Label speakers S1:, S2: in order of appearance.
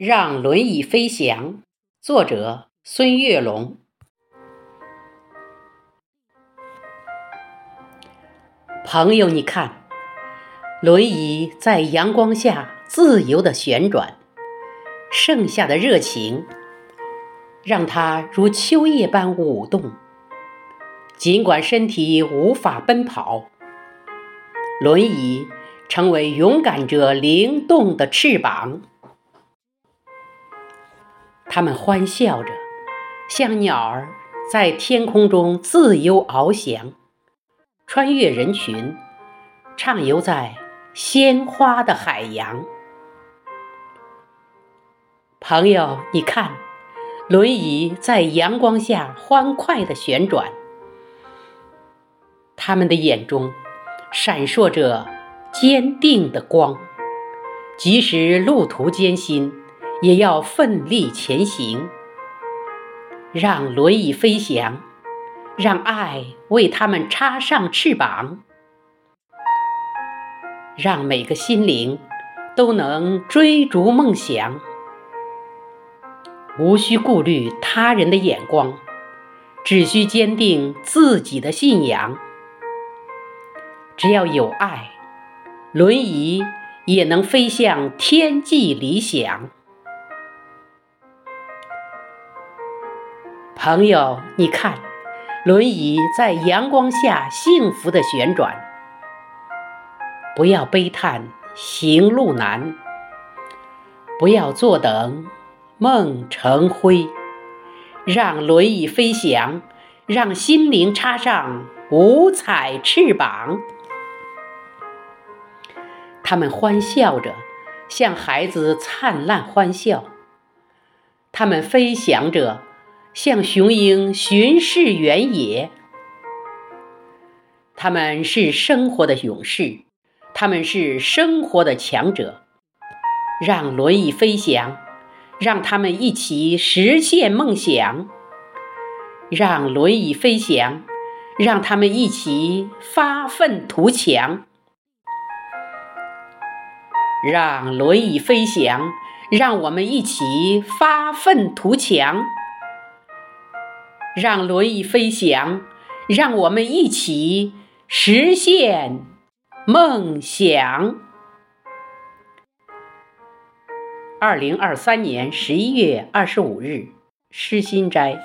S1: 让轮椅飞翔，作者孙月龙。朋友，你看，轮椅在阳光下自由的旋转，盛夏的热情让它如秋叶般舞动。尽管身体无法奔跑，轮椅成为勇敢者灵动的翅膀。他们欢笑着，像鸟儿在天空中自由翱翔，穿越人群，畅游在鲜花的海洋。朋友，你看，轮椅在阳光下欢快的旋转。他们的眼中闪烁着坚定的光，即使路途艰辛，也要奋力前行。让轮椅飞翔，让爱为他们插上翅膀，让每个心灵都能追逐梦想，无需顾虑他人的眼光，只需坚定自己的信仰。只要有爱，轮椅也能飞向天际理想。朋友，你看，轮椅在阳光下幸福的旋转。不要悲叹行路难，不要坐等梦成灰，让轮椅飞翔，让心灵插上五彩翅膀。他们欢笑着，向孩子灿烂欢笑；他们飞翔着，像雄鹰巡视原野。他们是生活的勇士，他们是生活的强者。让轮椅飞翔，让他们一起实现梦想；让轮椅飞翔，让他们一起发愤图强。让轮椅飞翔，让我们一起发愤图强。让轮椅飞翔，让我们一起实现梦想。二零二三年十一月二十五日，诗心斋。